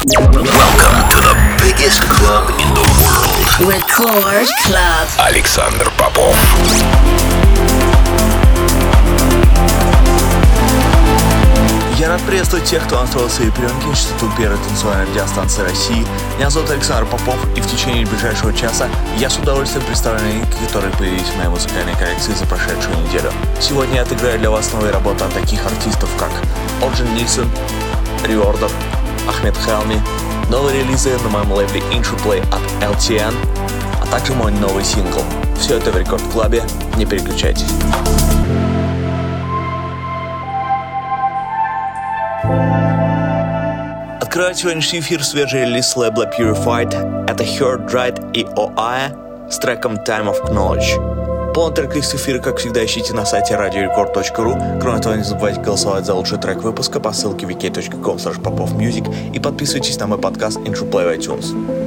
Welcome to the biggest club in the world. Record Club. Александр Попов. Я рад приветствовать тех, кто настроил свои на частоту первой танцевальной радиостанции России. Меня зовут Александр Попов, и в течение ближайшего часа я с удовольствием представлю новинки, которые появились в моей музыкальной коллекции за прошедшую неделю. Сегодня я отыграю для вас новые работы от таких артистов, как Оджин Нильсон, Реордер, Ахмед Хелми, новые релизы на моем лейбле Play от LTN, а также мой новый сингл. Все это в Рекорд Клабе, не переключайтесь. Открывает сегодняшний эфир свежий релиз лейбла Purified. Это Heard Right и OAE с треком Time of Knowledge. Полный трек-лист эфира, как всегда, ищите на сайте radiorecord.ru. Кроме того, не забывайте голосовать за лучший трек выпуска по ссылке wiki.com и подписывайтесь на мой подкаст Intro Play в iTunes.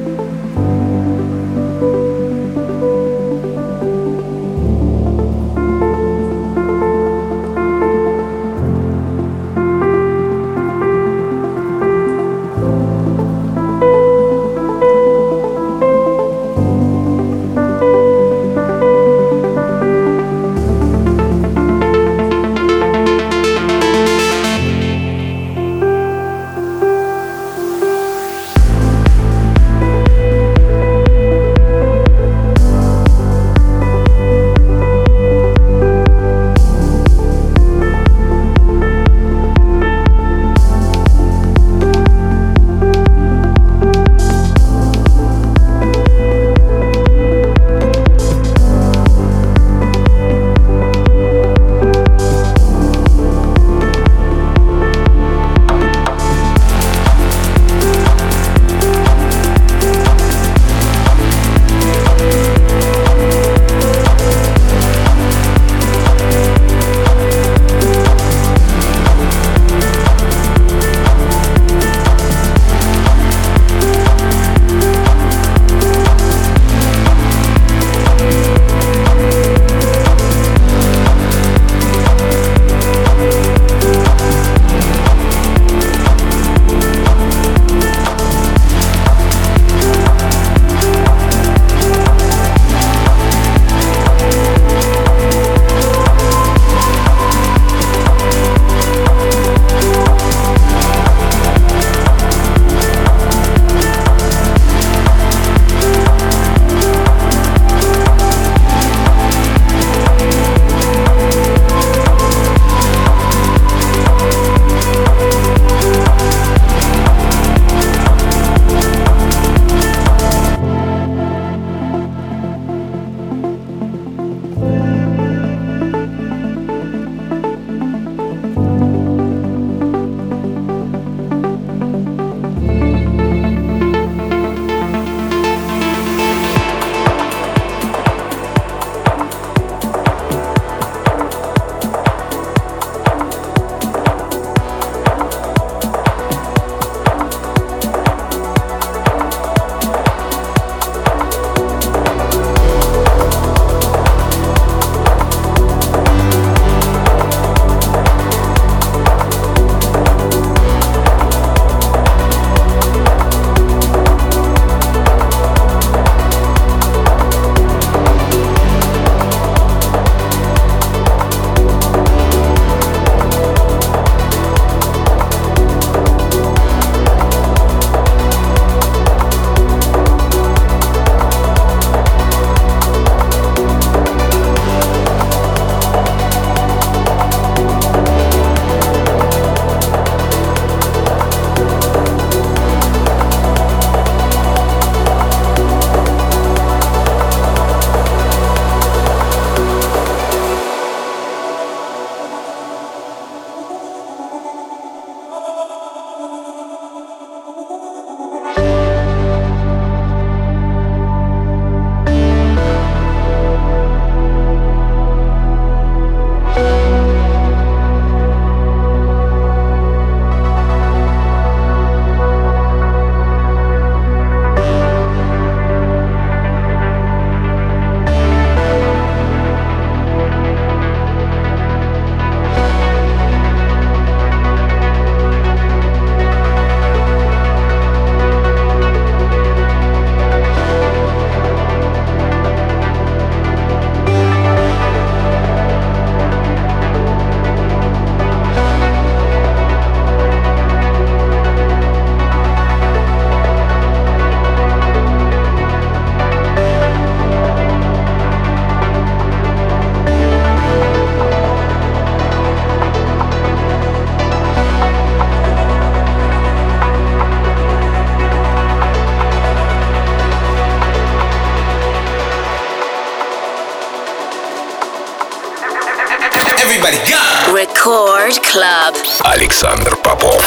Everybody go! Record Club. Александр Попов.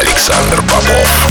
Александр Попов.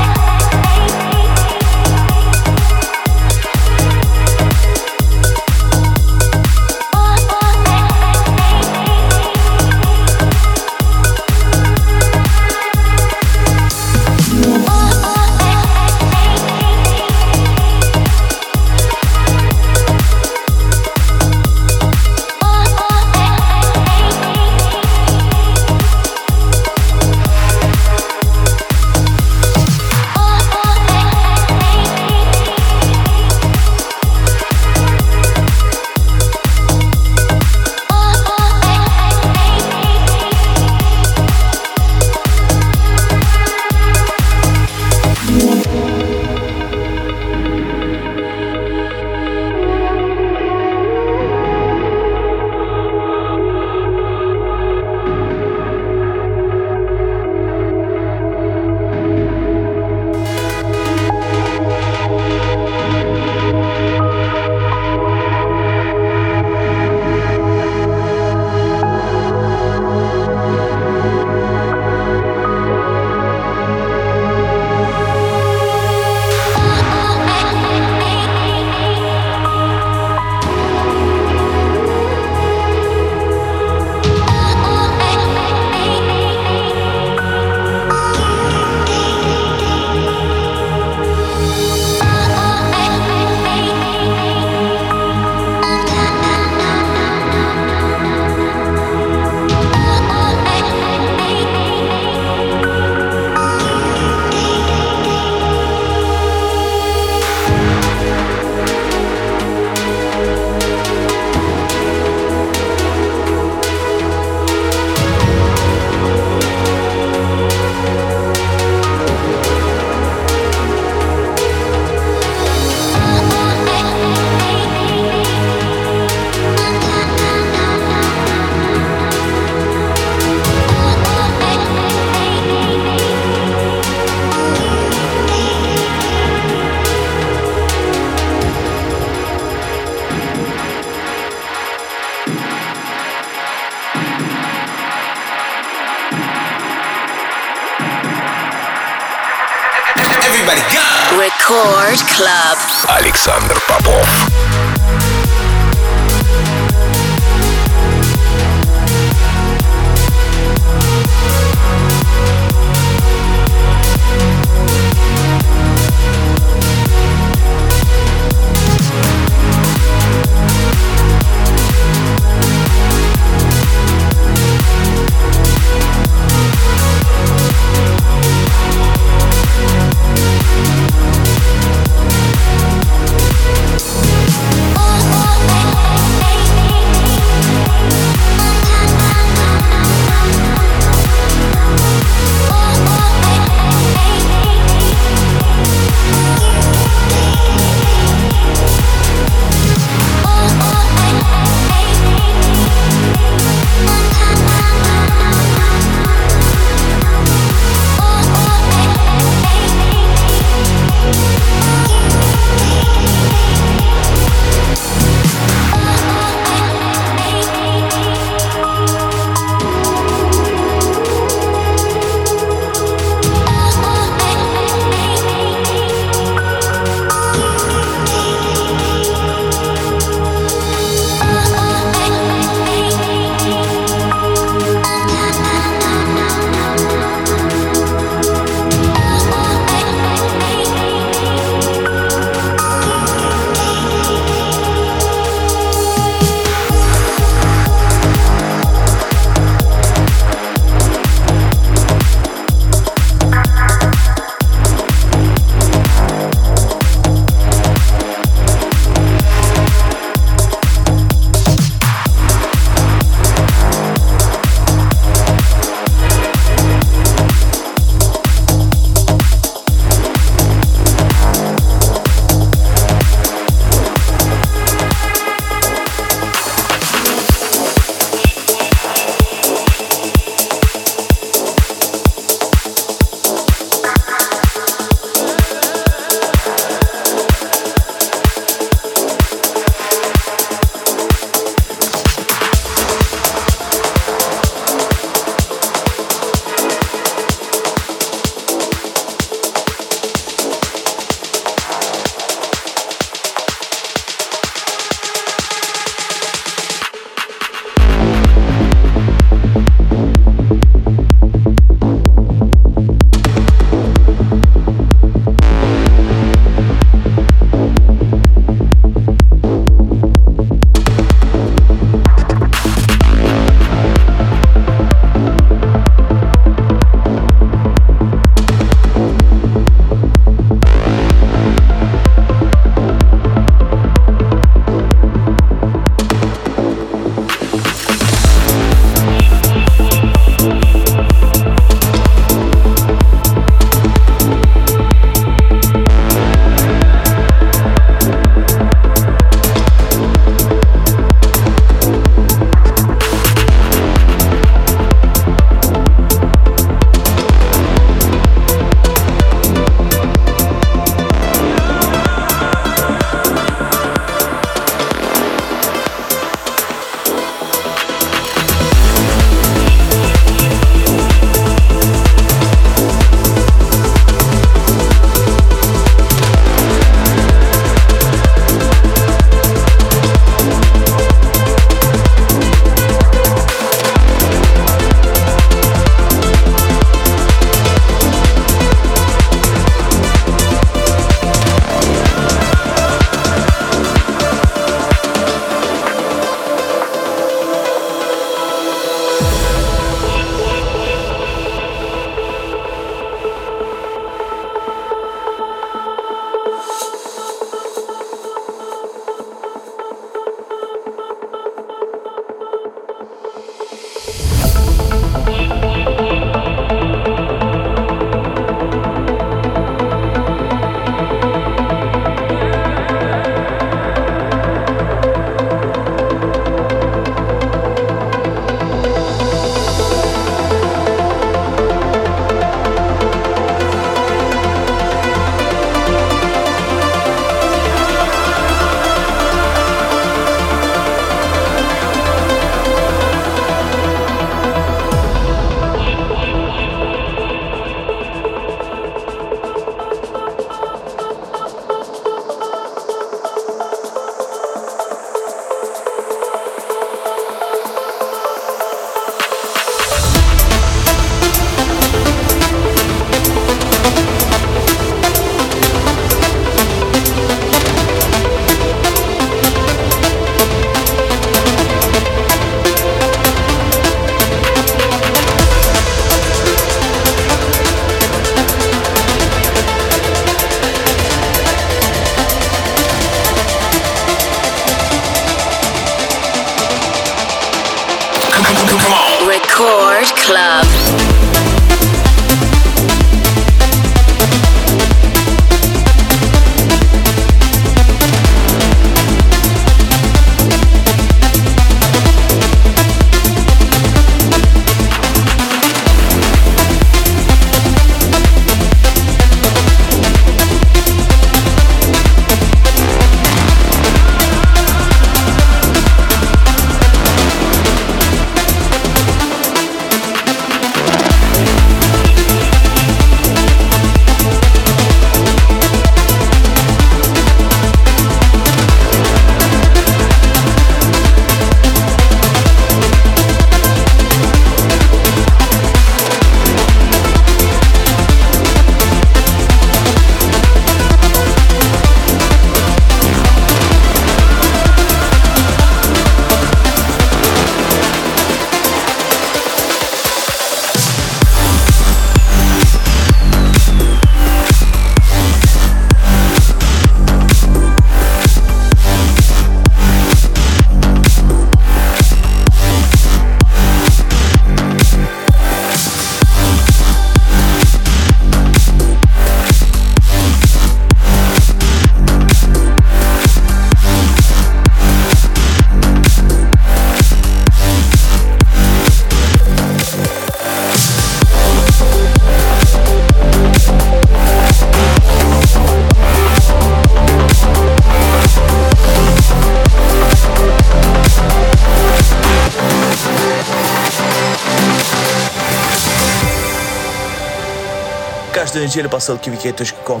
Неделю по ссылке wiki.com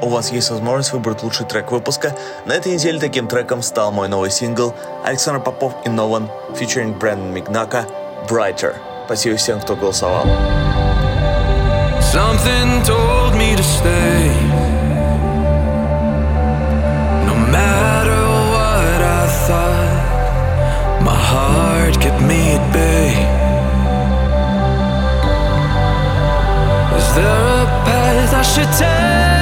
у вас есть возможность выбрать лучший трек выпуска. На этой неделе таким треком стал мой новый сингл Александр Попов и Нован featuring Брэндон Мигнака Brighter. Спасибо всем, кто голосовал. Something told me to stay should turn.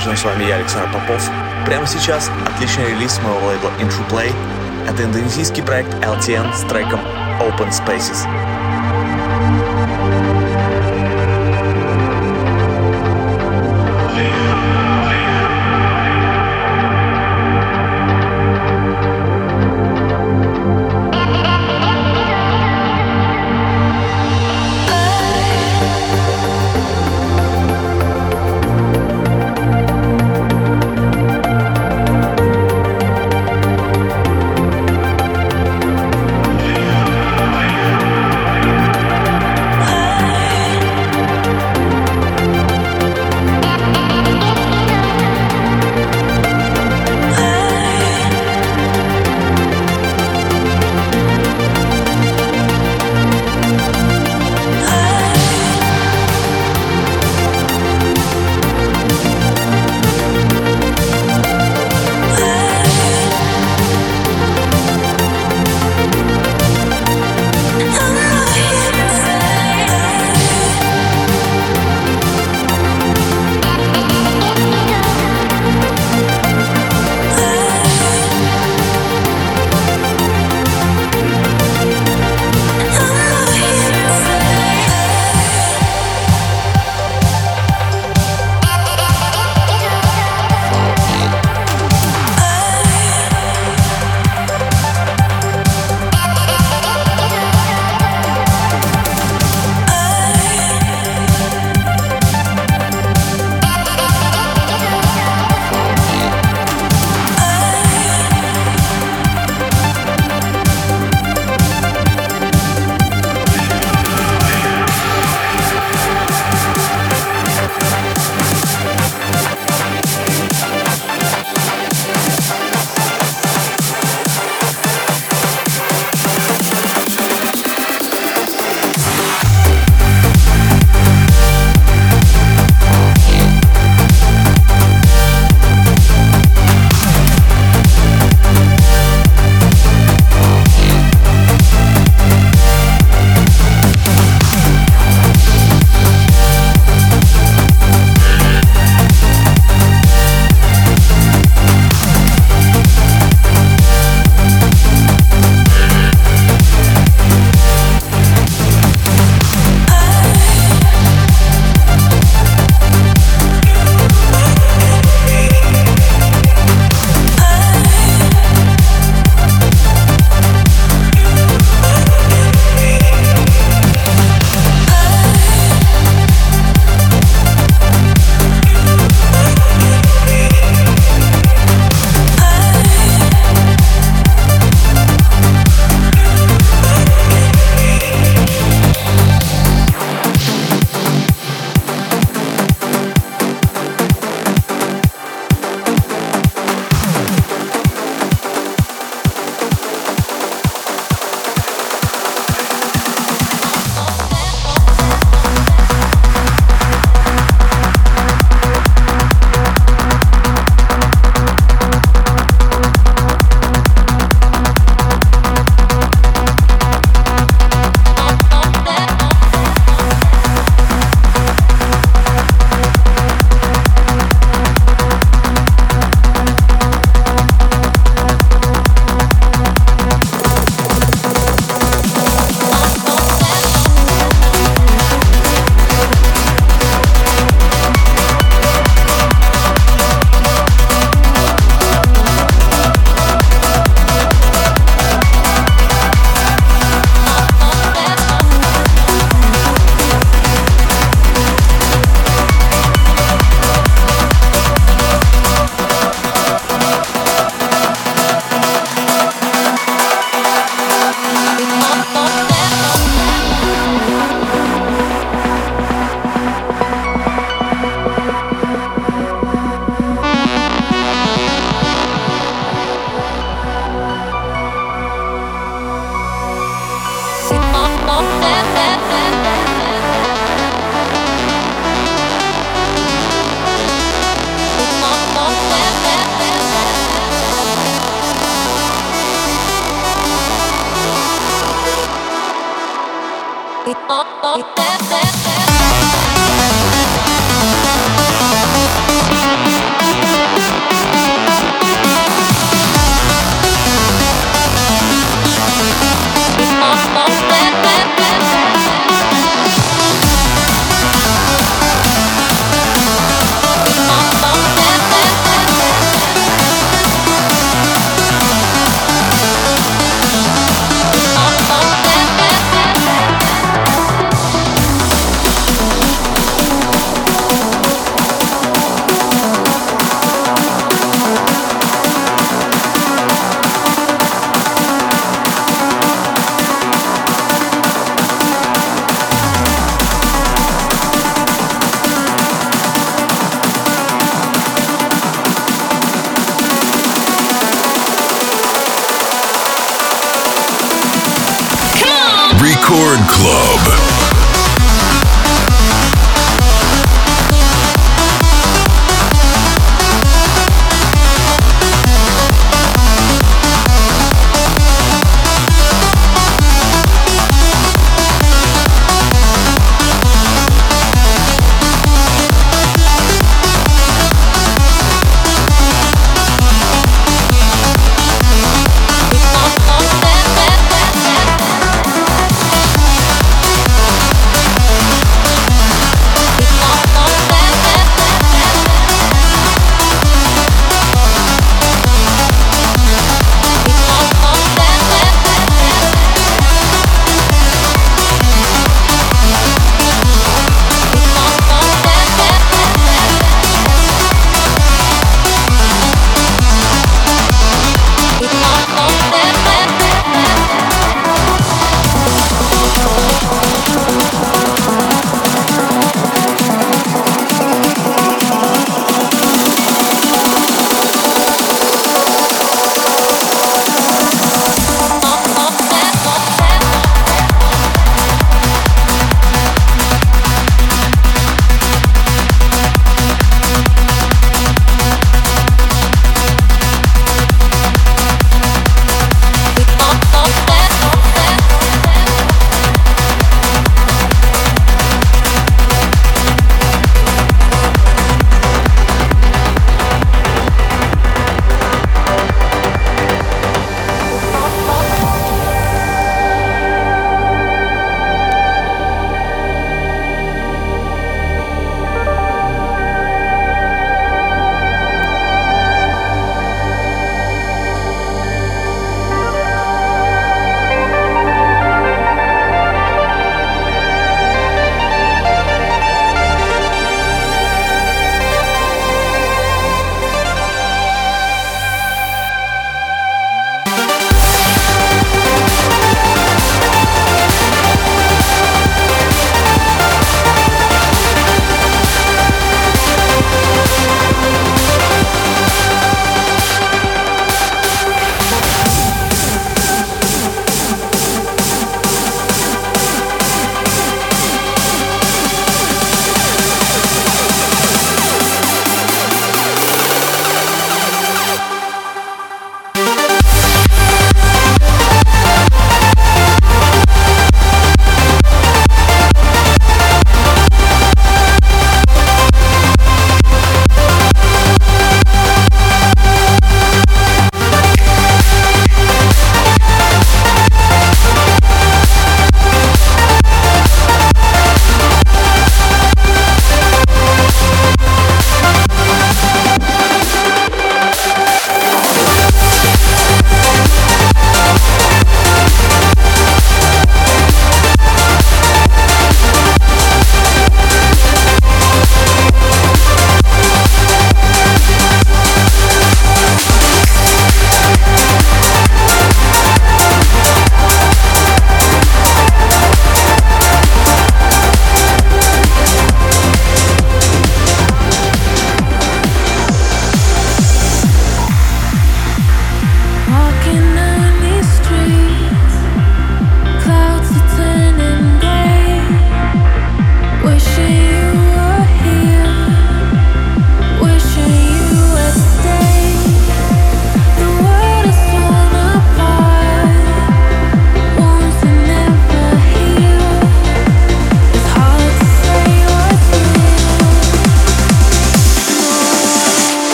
По-прежнему с вами я, Александр Попов. Прямо сейчас отличный релиз моего лейбла Intro Play. Это индонезийский проект LTN с треком Open Spaces.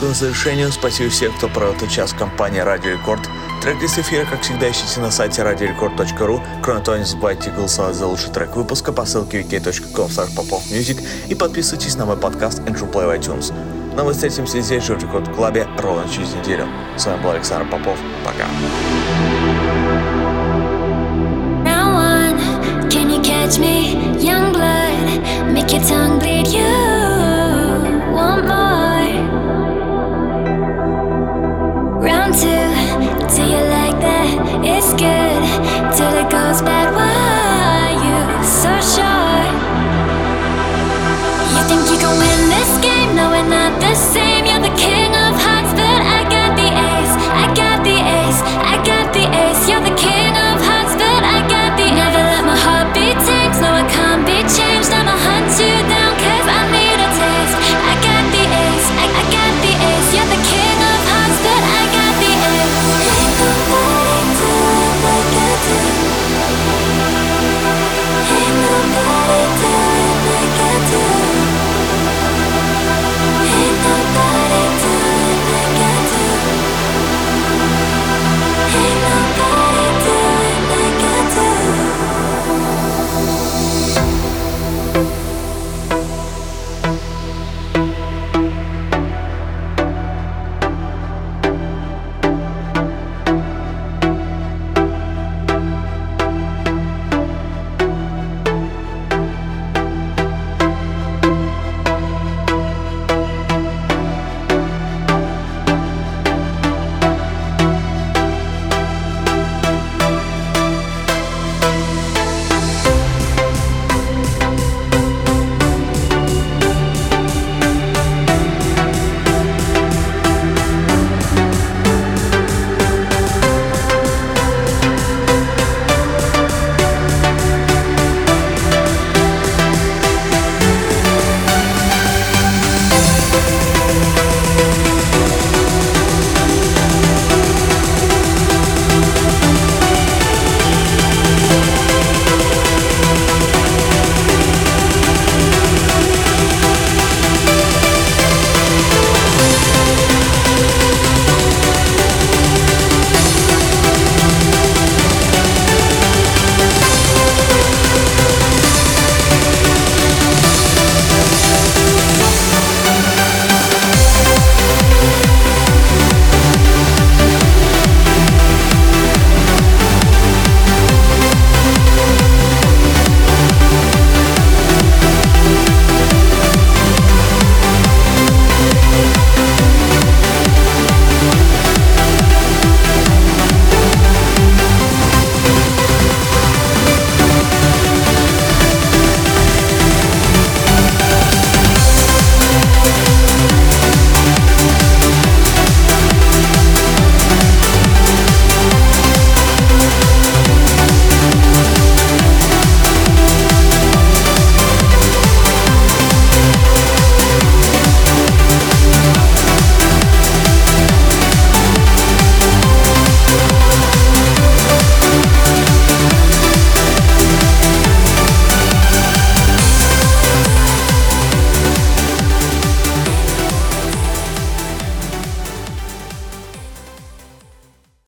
выпуску. В спасибо всем, кто провел этот час в компании Радио Рекорд. Трек из эфира, как всегда, ищите на сайте radiorecord.ru. Кроме того, не забывайте голосовать за лучший трек выпуска по ссылке wiki.com popofmusic и подписывайтесь на мой подкаст Andrew Play в iTunes. Но мы встретимся здесь же в Рекорд Клабе ровно через неделю. С вами был Александр Попов. Пока. Make your tongue bleed you. One more. It's good till it goes bad.